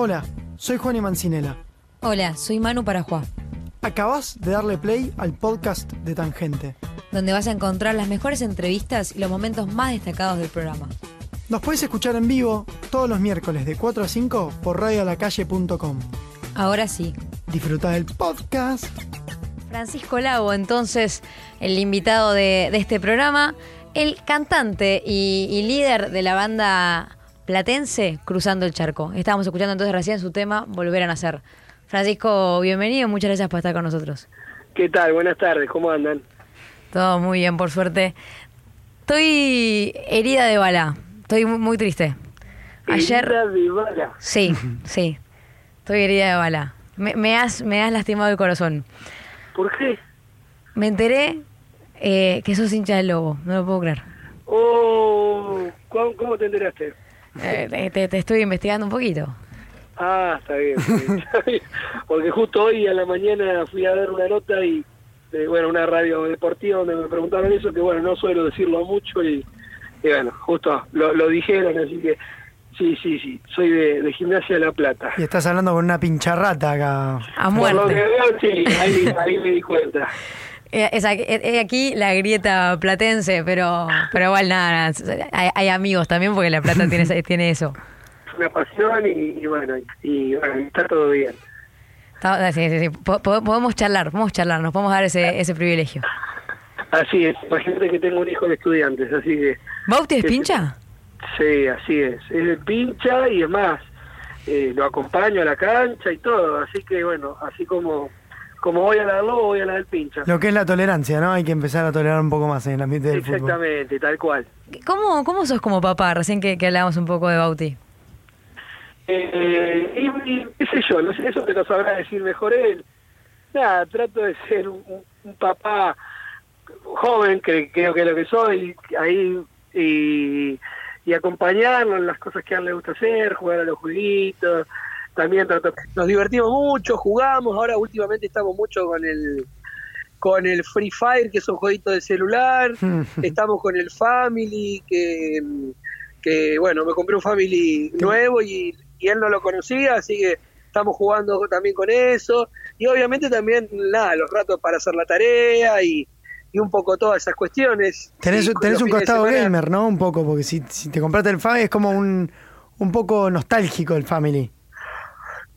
Hola, soy Juan y Mancinela. Hola, soy Manu Parajuá, Acabas de darle play al podcast de Tangente. donde vas a encontrar las mejores entrevistas y los momentos más destacados del programa. Nos puedes escuchar en vivo todos los miércoles de 4 a 5 por radioalacalle.com. Ahora sí, Disfruta del podcast. Francisco Lago, entonces, el invitado de, de este programa, el cantante y, y líder de la banda platense Cruzando el Charco. Estábamos escuchando entonces recién su tema Volver a Nacer. Francisco, bienvenido, muchas gracias por estar con nosotros. ¿Qué tal? Buenas tardes, ¿cómo andan? Todo muy bien, por suerte. Estoy herida de bala, estoy muy, muy triste. Ayer... Herida de bala. Sí, sí. Estoy herida de bala. Me, me has, me has lastimado el corazón. ¿Por qué? Me enteré eh, que sos hincha del lobo. No lo puedo creer. Oh, ¿cómo, cómo te enteraste? Eh, te, estoy investigando un poquito. Ah, está bien, está bien. Porque justo hoy a la mañana fui a ver una nota y, eh, bueno, una radio deportiva donde me preguntaron eso, que bueno, no suelo decirlo mucho y, y bueno, justo lo, lo dijeron, así que sí, sí, sí, soy de, de Gimnasia de La Plata. Y estás hablando con una pincharrata acá. A Por lo que muerte. veo, sí, ahí, ahí me di cuenta. Eh, es aquí, eh, eh, aquí la grieta platense, pero pero igual nada, nada, hay, hay amigos también porque la plata tiene, tiene eso. Una pasión y, y bueno, y, bueno, está todo bien. Está- sí, sí, sí. Po- Podemos charlar, podemos charlar, nos podemos dar ese, ese privilegio. Así es, imagínate que tengo un hijo de estudiantes, así que ¿Bauti es Sí, sí. pincha? sí, así es, es pincha y es más, eh, lo acompaño a la cancha y todo, así que bueno, así como como voy a la del lobo, voy a la del pincha. Lo que es la tolerancia, ¿no? Hay que empezar a tolerar un poco más en el ambiente del fútbol. Exactamente, tal cual. ¿Cómo, ¿Cómo sos como papá? Recién que, que hablábamos un poco de Bauti. Eh, y, y qué sé yo, no sé, eso te lo sabrá decir mejor él. Nada, trato de ser un, un- un papá joven, que creo que es lo que soy, ahí y, y acompañarlo en las cosas que a él le gusta hacer, jugar a los jueguitos. También trato, nos divertimos mucho, jugamos, ahora últimamente estamos mucho con el con el Free Fire, que es un jueguito de celular, estamos con el Family, que, que bueno, me compré un Family nuevo y, y él no lo conocía, así que estamos jugando también con eso, y obviamente también, nada, los ratos para hacer la tarea y, y un poco todas esas cuestiones. Tenés, tenés un costado gamer, ¿no? Un poco, porque si, si te compraste el Family es como un, un poco nostálgico el Family.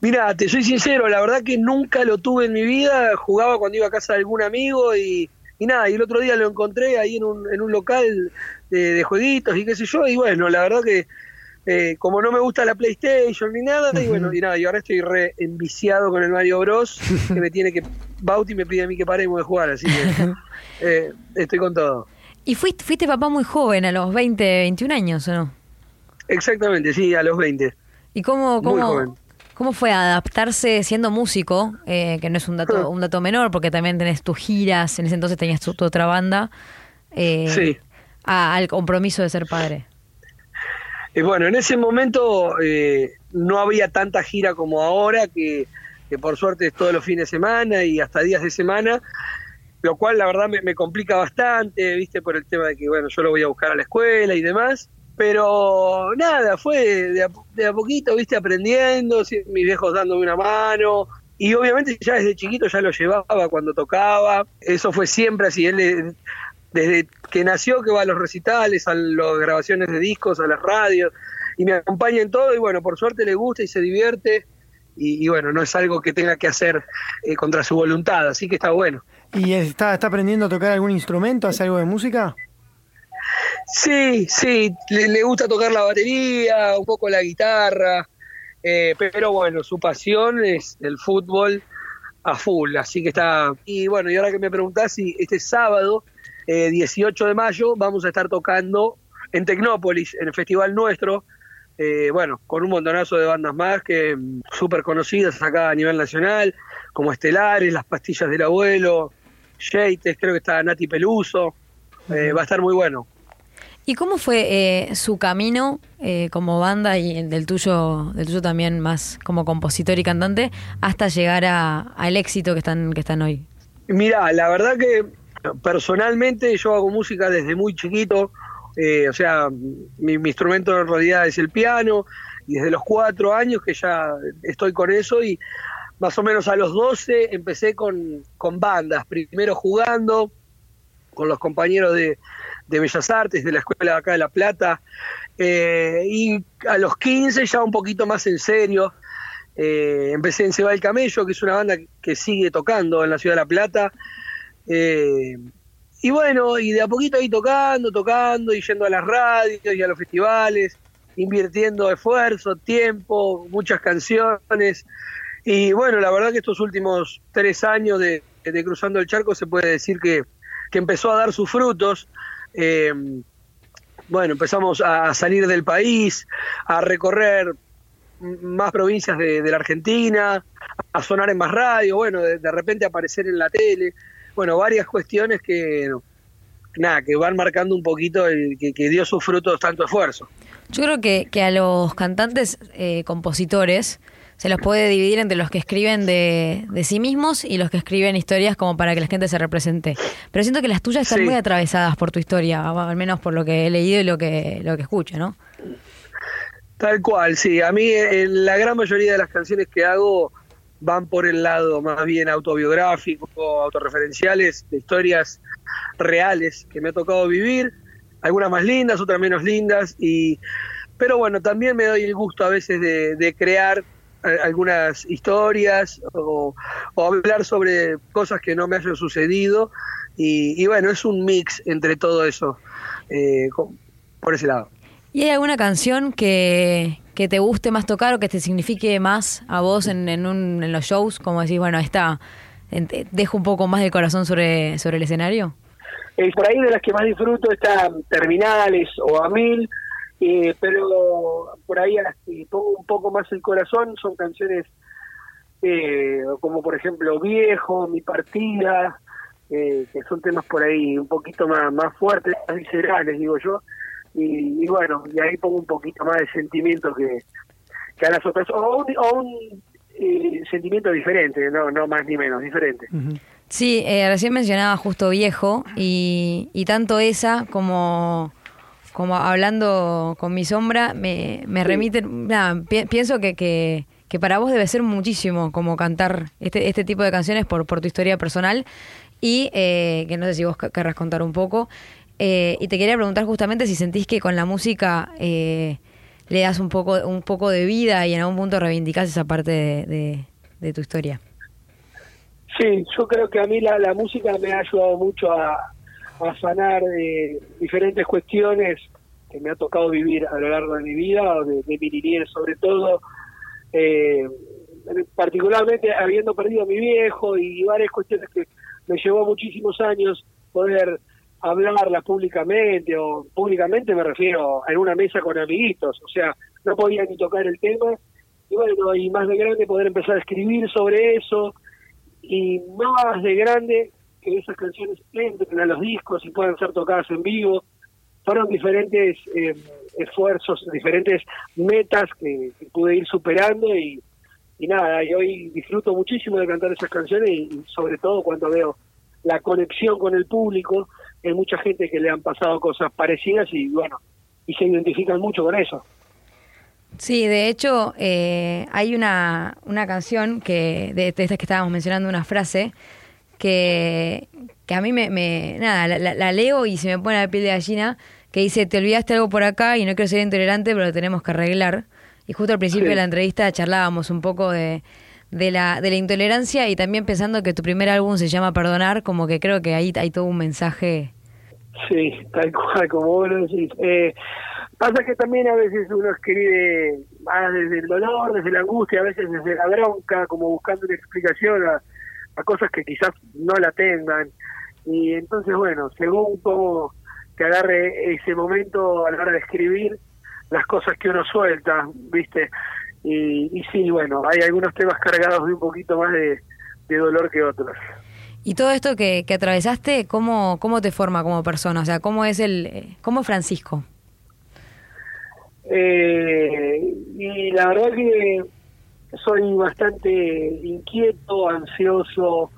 Mira, te soy sincero, la verdad que nunca lo tuve en mi vida, jugaba cuando iba a casa de algún amigo y, y nada, y el otro día lo encontré ahí en un, en un local de, de jueguitos y qué sé yo, y bueno, la verdad que eh, como no me gusta la PlayStation ni nada, y bueno, y nada, y ahora estoy re enviciado con el Mario Bros, que me tiene que, Bauti me pide a mí que paremos de jugar, así que eh, estoy con todo. ¿Y fuiste, fuiste papá muy joven, a los 20, 21 años o no? Exactamente, sí, a los 20. ¿Y cómo, cómo. Cómo fue adaptarse siendo músico, eh, que no es un dato, un dato menor, porque también tenés tus giras, en ese entonces tenías tu, tu otra banda, eh, Sí. a- al compromiso de ser padre? Y bueno, en ese momento eh, no había tanta gira como ahora, que, que por suerte es todos los fines de semana y hasta días de semana, lo cual la verdad me, me complica bastante, viste, por el tema de que, bueno, yo lo voy a buscar a la escuela y demás. Pero nada, fue de a, de a poquito, viste, aprendiendo, mis viejos dándome una mano. Y obviamente ya desde chiquito ya lo llevaba cuando tocaba. Eso fue siempre así. Él desde que nació que va a los recitales, a las grabaciones de discos, a las radios, y me acompaña en todo, y bueno, por suerte le gusta y se divierte, y, y bueno, no es algo que tenga que hacer eh, contra su voluntad, así que está bueno. ¿Y está, está aprendiendo a tocar algún instrumento? ¿Hace algo de música? Sí, sí, le, gusta tocar la batería, un poco la guitarra, eh, pero bueno, su pasión es el fútbol a full, así que está... Y bueno, y ahora que me preguntás si este sábado, eh, 18 de mayo, vamos a estar tocando en Tecnópolis, en el festival nuestro, eh, bueno, con un montonazo de bandas más que mm, súper conocidas acá a nivel nacional, como Estelares, Las Pastillas del Abuelo, Yates, creo que está Nati Peluso, eh, va a estar muy bueno. ¿Y cómo fue eh, su camino eh, como banda y el del tuyo, del tuyo también más como compositor y cantante hasta llegar a- al éxito que están, que están hoy? Mira, la verdad que personalmente yo hago música desde muy chiquito, Eh, o sea, mi, instrumento en realidad es el piano y desde los cuatro años que ya estoy con eso y más o menos a los 12 empecé con, con bandas, primero jugando con los compañeros de, de Bellas Artes, de la escuela de acá de La Plata, eh, y a los 15 ya un poquito más en serio, eh, empecé en Seba el Camello, que es una banda que sigue tocando en la ciudad de La Plata, eh, y bueno, y de a poquito ahí tocando, tocando, y yendo a las radios y a los festivales, invirtiendo esfuerzo, tiempo, muchas canciones, y bueno, la verdad que estos últimos tres años de, de Cruzando el Charco se puede decir que, que empezó a dar sus frutos. Eh, bueno, empezamos a salir del país, a recorrer más provincias de, la Argentina, a sonar en más radio, bueno, de, repente aparecer en la tele, bueno, varias cuestiones que, nada, que van marcando un poquito el, que, dio sus frutos tanto esfuerzo. Yo creo que, que a los cantantes, eh, compositores, se los puede dividir entre los que escriben de, de, sí mismos y los que escriben historias como para que la gente se represente. Pero siento que las tuyas están muy atravesadas por tu historia, al menos por lo que he leído y lo que, lo que escucho, ¿no? Tal cual, sí. A mí eh, la gran mayoría de las canciones que hago van por el lado más bien autobiográfico, autorreferenciales, de historias reales que me ha tocado vivir, algunas más lindas, otras menos lindas, y pero bueno, también me doy el gusto a veces de, crear algunas historias o, hablar sobre cosas que no me hayan sucedido y, bueno, es un mix entre todo eso eh, por ese lado. ¿Y hay alguna canción que, que, te guste más tocar o que te signifique más a vos en, en, un, en los shows? Como decís, bueno, esta dejo un poco más del corazón sobre, sobre el escenario. Eh, por ahí de las que más disfruto están Terminales o A Mil, eh, pero por ahí a las que pongo un poco más el corazón son canciones eh, como por ejemplo Viejo, Mi Partida, eh, que son temas por ahí un poquito más, más fuertes, más viscerales, digo yo, y, bueno, y ahí pongo un poquito más de sentimiento que, que a las otras, o un, sentimiento diferente, no, no más ni menos, diferente. Sí, recién mencionaba justo Viejo, y, y tanto esa como como hablando con mi sombra, me, me remiten, nada, pienso que, que, que, para vos debe ser muchísimo como cantar este, este tipo de canciones por, por tu historia personal y eh, que no sé si vos querrás contar un poco. Eh, y te quería preguntar justamente si sentís que con la música eh, le das un poco, un poco de vida y en algún punto reivindicás esa parte de, de, tu historia. Sí, yo creo que a mí la, música me ha ayudado mucho a, sanar eh, diferentes cuestiones que me ha tocado vivir a lo largo de mi vida, de, de mi niñez sobre todo, eh, particularmente habiendo perdido a mi viejo y varias cuestiones que me llevó muchísimos años poder hablarlas públicamente, o públicamente me refiero en una mesa con amiguitos, o sea, no podía ni tocar el tema, y bueno, y más de grande poder empezar a escribir sobre eso, y más de grande que esas canciones entren a los discos y puedan ser tocadas en vivo. Fueron diferentes eh, esfuerzos, diferentes metas que, pude ir superando y, y nada, y hoy disfruto muchísimo de cantar esas canciones y, sobre todo cuando veo la conexión con el público, hay mucha gente que le han pasado cosas parecidas y bueno, y se identifican mucho con eso. Sí, de hecho, eh, hay una, una canción que, de, de estas que estábamos mencionando, una frase que, que a mí me, me nada, la, leo y se me pone la piel de gallina, que dice, te olvidaste algo por acá y no quiero ser intolerante, pero lo tenemos que arreglar. Y justo al principio de la entrevista charlábamos un poco de, de, la, de la intolerancia y también pensando que tu primer álbum se llama Perdonar, como que creo que ahí hay todo un mensaje. Sí, tal cual, como vos lo decís. Eh, pasa que también a veces uno escribe más desde el dolor, desde la angustia, a veces desde la bronca, como buscando una explicación a cosas que quizás no la tengan. Y entonces, bueno, según cómo te agarre ese momento a la hora de escribir, las cosas que uno suelta, ¿viste? Y, y sí, bueno, hay algunos temas cargados de un poquito más de, dolor que otros. Y todo esto que, que atravesaste, ¿cómo, ¿cómo te forma como persona? O sea, ¿cómo es el cómo es Francisco? Eh, y la verdad que soy bastante inquieto, ansioso,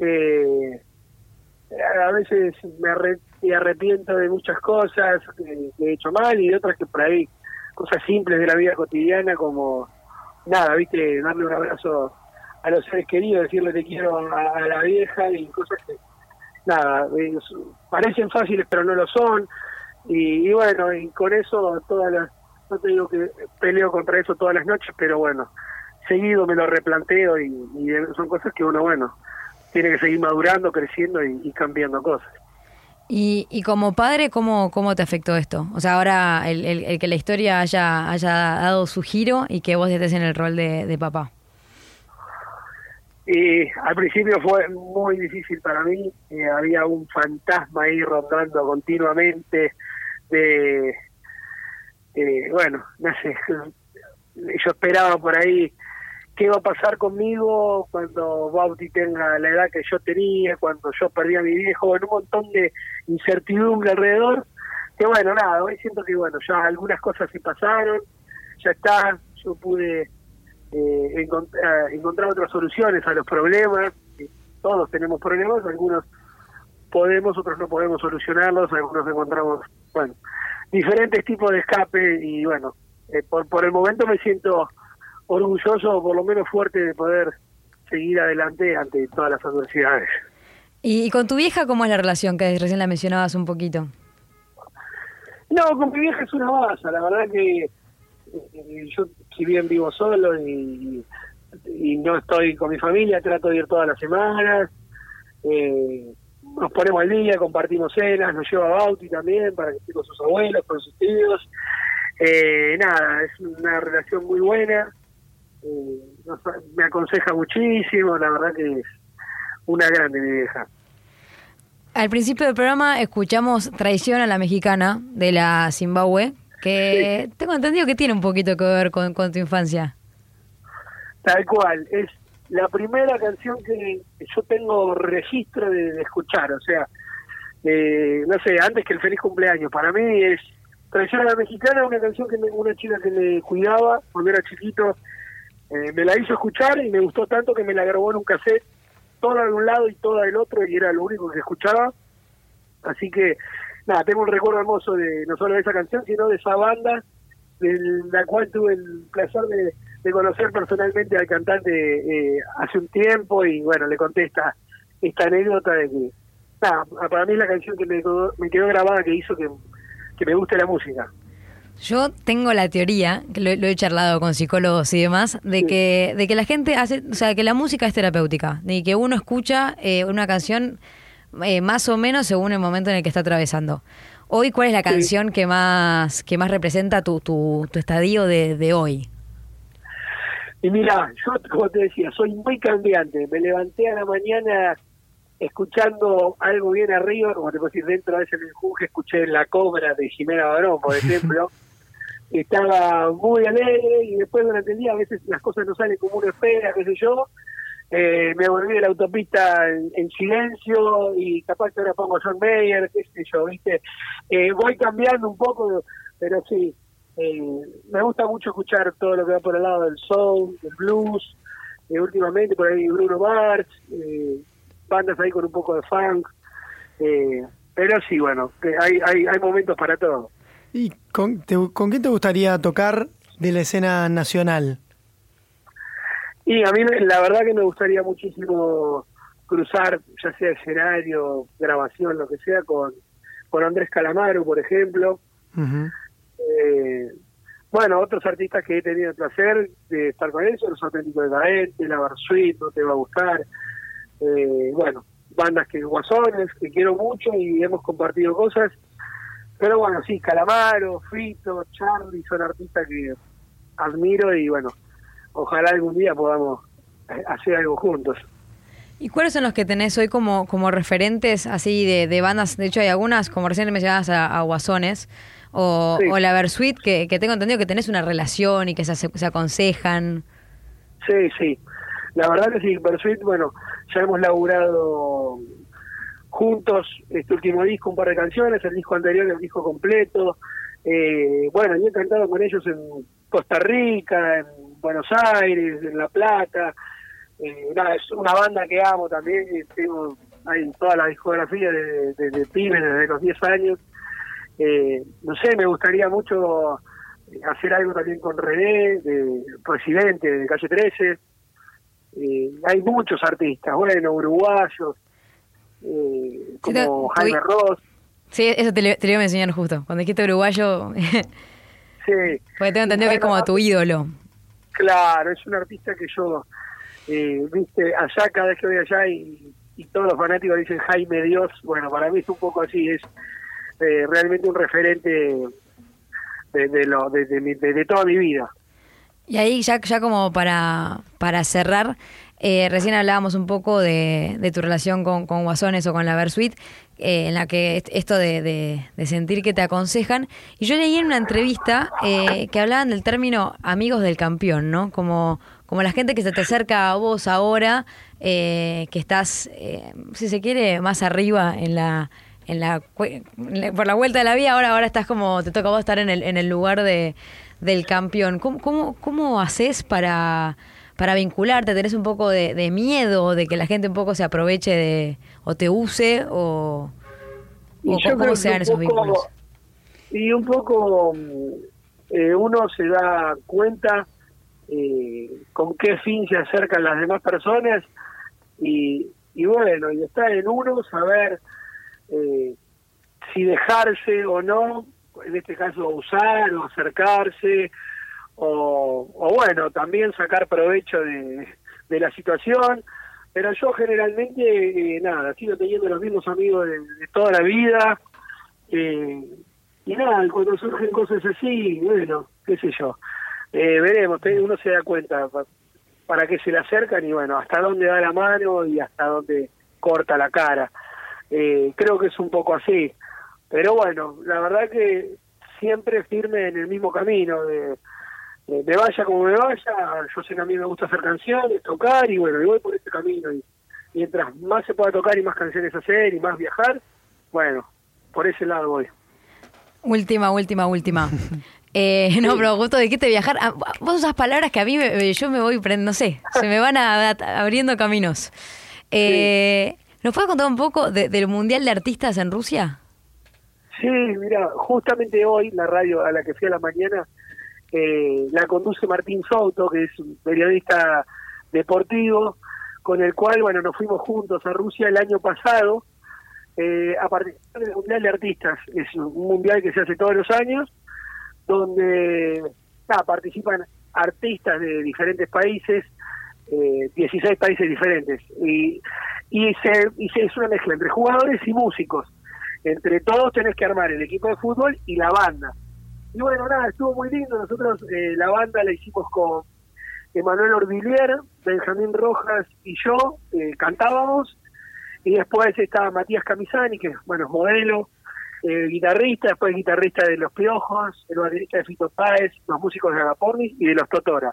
eh, a veces me arrepiento de muchas cosas que, he hecho mal y de otras que por ahí, cosas simples de la vida cotidiana como, nada, viste, darle un abrazo a los seres queridos, decirle te quiero a, la vieja y cosas que, nada, parecen fáciles pero no lo son. Y, bueno, y con eso todas las, no te digo que peleo contra eso todas las noches, pero bueno, seguido me lo replanteo y, son cosas que uno, bueno, tiene que seguir madurando, creciendo y cambiando cosas. Y, y como padre, ¿cómo, ¿cómo te afectó esto? O sea, ahora el, el, que la historia haya, haya dado su giro y que vos estés en el rol de, papá. Y al principio fue muy difícil para mí, eh, había un fantasma ahí rondando continuamente de, eh, bueno, no sé, yo esperaba por ahí qué va a pasar conmigo cuando Bauti tenga la edad que yo tenía, cuando yo perdí a mi viejo, en un montón de incertidumbre alrededor, que bueno, nada, hoy siento que bueno, ya algunas cosas sí pasaron, ya está, yo pude eh, encontrar, encontrar otras soluciones a los problemas, todos tenemos problemas, algunos podemos, otros no podemos solucionarlos, algunos encontramos, bueno, diferentes tipos de escape y bueno, eh, por, por el momento me siento orgulloso, por lo menos fuerte, de poder seguir adelante ante todas las adversidades. ¿Y, con tu vieja cómo es la relación que recién la mencionabas un poquito? No, con mi vieja es una base, la verdad que eh, yo si bien vivo solo y, no estoy con mi familia, trato de ir todas las semanas, eh, nos ponemos al día, compartimos cenas, nos lleva a Bauti también para que esté con sus abuelos, con sus tíos. Eh, nada, es una relación muy buena. Eh, me aconseja muchísimo, la verdad que es una grande mi vieja. Al principio del programa escuchamos Traición a la Mexicana de la Zimbabue, que tengo entendido que tiene un poquito que ver con, tu infancia. Tal cual, es la primera canción que yo tengo registro de, escuchar, o sea, eh, no sé, antes que el feliz cumpleaños, para mí es Traición a la Mexicana, una canción que una chica que me cuidaba cuando era chiquito, eh, me la hizo escuchar y me gustó tanto que me la grabó en un cassette, toda de un lado y toda del otro, y era lo único que escuchaba. Así que, nada, tengo un recuerdo hermoso de no solo de esa canción, sino de esa banda, de la cual tuve el placer de, conocer personalmente al cantante eh, hace un tiempo, y bueno, le conté esta, anécdota de que, nada, para mí es la canción que me quedó, me quedó grabada que hizo que, que me guste la música. Yo tengo la teoría, que lo, he charlado con psicólogos y demás, de que, de que la gente hace, o sea, que la música es terapéutica, de que uno escucha eh, una canción eh, más o menos según el momento en el que está atravesando. Hoy, ¿cuál es la canción que más que más representa tu, tu, estadio de, de hoy? Y mira, yo como te decía, soy muy cambiante. Me levanté a la mañana escuchando algo bien arriba, como te puedo decir, dentro de ese menjuje escuché La Cobra de Jimena Barón, por ejemplo. estaba muy alegre y después durante el día a veces las cosas no salen como uno espera, qué sé yo. Eh, me volví de la autopista en, silencio y capaz que ahora pongo John Mayer, qué sé yo, ¿viste? Eh, voy cambiando un poco, pero sí, eh, me gusta mucho escuchar todo lo que va por el lado del soul, del blues, últimamente por ahí Bruno Mars, bandas ahí con un poco de funk, pero sí, bueno, hay, hay, hay momentos para todo. ¿Y con, te, con quién te gustaría tocar de la escena nacional? Y a mí la verdad que me gustaría muchísimo cruzar, ya sea escenario, grabación, lo que sea, con, con Andrés Calamaro, por ejemplo. Eh, bueno, otros artistas que he tenido el placer de estar con ellos, Los Auténticos de La Barsuit, No Te Va a Gustar. Eh, bueno, bandas que guasones, que quiero mucho y hemos compartido cosas. Pero bueno, sí, Calamaro, Frito, Charlie son artistas que admiro y bueno, ojalá algún día podamos eh, hacer algo juntos. ¿Y cuáles son los que tenés hoy como, como referentes así de, de bandas? De hecho, hay algunas, como recién mencionabas a, a Guasones, o, o, la Versuit, que, que tengo entendido que tenés una relación y que se, se aconsejan. Sí, sí. La verdad que sí, Versuit, bueno, ya hemos laburado juntos este último disco, un par de canciones, el disco anterior, el disco completo. Eh, bueno, yo he cantado con ellos en Costa Rica, en Buenos Aires, en La Plata. Eh, nada, es una banda que amo también, tengo hay toda la discografía de, de, de pibes desde los 10 años. Eh, no sé, me gustaría mucho hacer algo también con René, de presidente de Calle 13. Eh, hay muchos artistas, bueno, uruguayos, eh, como Jaime Ross. Sí, eso te te lo, iba a enseñar justo. Cuando dijiste uruguayo, sí. porque tengo entendido que es como tu ídolo. Claro, es un artista que yo, eh, viste, allá cada vez que voy allá y, todos los fanáticos dicen Jaime Dios, bueno, para mí es un poco así, es eh, realmente un referente de, de, lo, de, de, toda mi vida. Y ahí ya, ya como para, para cerrar, eh, recién hablábamos un poco de, de tu relación con, con, Guasones o con la Versuit, eh, en la que esto de, de, sentir que te aconsejan. Y yo leí en una entrevista eh, que hablaban del término amigos del campeón, ¿no? Como, como la gente que se te acerca a vos ahora, eh, que estás, si se quiere, más arriba en la, en la por la vuelta de la vida, ahora, ahora estás como, te toca vos estar en el, en el lugar de, del campeón. ¿Cómo, cómo, cómo haces para para vincularte? ¿Tenés un poco de, de, miedo de que la gente un poco se aproveche de o te use o, o cómo se dan esos poco, vínculos? Y un poco eh, uno se da cuenta eh, con qué fin se acercan las demás personas y, y bueno, y está en uno saber eh, si dejarse o no, en este caso usar o acercarse, o, bueno, también sacar provecho de, la situación. Pero yo generalmente, eh, nada, sigo teniendo los mismos amigos de, de toda la vida. Eh, y nada, cuando surgen cosas así, bueno, qué sé yo. Eh, veremos, uno se da cuenta para qué se le acercan y bueno, hasta dónde da la mano y hasta dónde corta la cara. Eh, creo que es un poco así. Pero bueno, la verdad que siempre firme en el mismo camino, de, de, de, vaya como me vaya, yo sé que a mí me gusta hacer canciones, tocar y bueno, y voy por este camino. Y mientras más se pueda tocar y más canciones hacer y más viajar, bueno, por ese lado voy. Última, última, última. Eh, no, pero justo de qué te viajar. Ah, vos usas palabras que a mí me, yo me voy, no sé, se me van a, a, abriendo caminos. Eh, sí. ¿Nos puedes contar un poco de, del Mundial de Artistas en Rusia? Sí, mira, justamente hoy la radio a la que fui a la mañana eh, la conduce Martín Souto, que es un periodista deportivo, con el cual, bueno, nos fuimos juntos a Rusia el año pasado eh, a participar del Mundial de Artistas. Es un mundial que se hace todos los años donde participan artistas de diferentes países, eh, 16 países diferentes, y, y, se, y se es una mezcla entre jugadores y músicos. Entre todos tenés que armar el equipo de fútbol y la banda. Y bueno, nada, estuvo muy lindo. Nosotros eh, la banda la hicimos con Emanuel Orvillier, Benjamín Rojas y yo, eh, cantábamos. Y después estaba Matías Camisani, que bueno, es modelo, eh, guitarrista, después guitarrista de Los Piojos, el baterista de Fito Páez, los músicos de Agapornis y de Los Totora.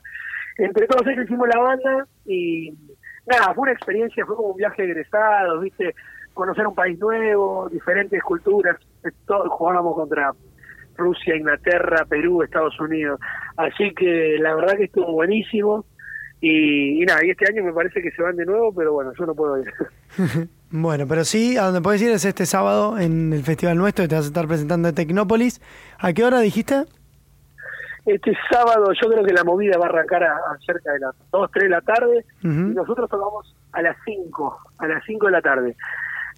Entre todos ellos hicimos la banda y nada, fue una experiencia, fue como un viaje egresado, viste, conocer un país nuevo, diferentes culturas, todos jugábamos contra Rusia, Inglaterra, Perú, Estados Unidos. Así que la verdad que estuvo buenísimo. Y, y, nada, y este año me parece que se van de nuevo, pero bueno, yo no puedo ir. bueno, pero sí, a donde puedes ir es este sábado en el Festival Nuestro, que te vas a estar presentando en Tecnópolis. ¿A qué hora dijiste? Este sábado yo creo que la movida va a arrancar a, a cerca de las 2, 3 de la tarde uh -huh. y nosotros tocamos a las 5, a las 5 de la tarde.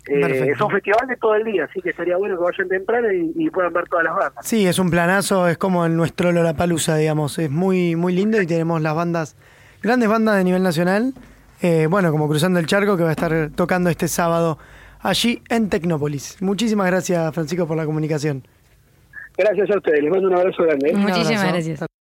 Eh, es un festival de todo el día, así que estaría bueno que vayan temprano y, y, puedan ver todas las bandas. Sí, es un planazo, es como en nuestro Lollapalooza, digamos, es muy muy lindo y tenemos las bandas, grandes bandas de nivel nacional, eh, bueno, como Cruzando el Charco, que va a estar tocando este sábado allí en Tecnópolis. Muchísimas gracias, Francisco, por la comunicación. Gracias a ustedes, les mando un abrazo grande. ¿eh? Muchísimas abrazo. gracias.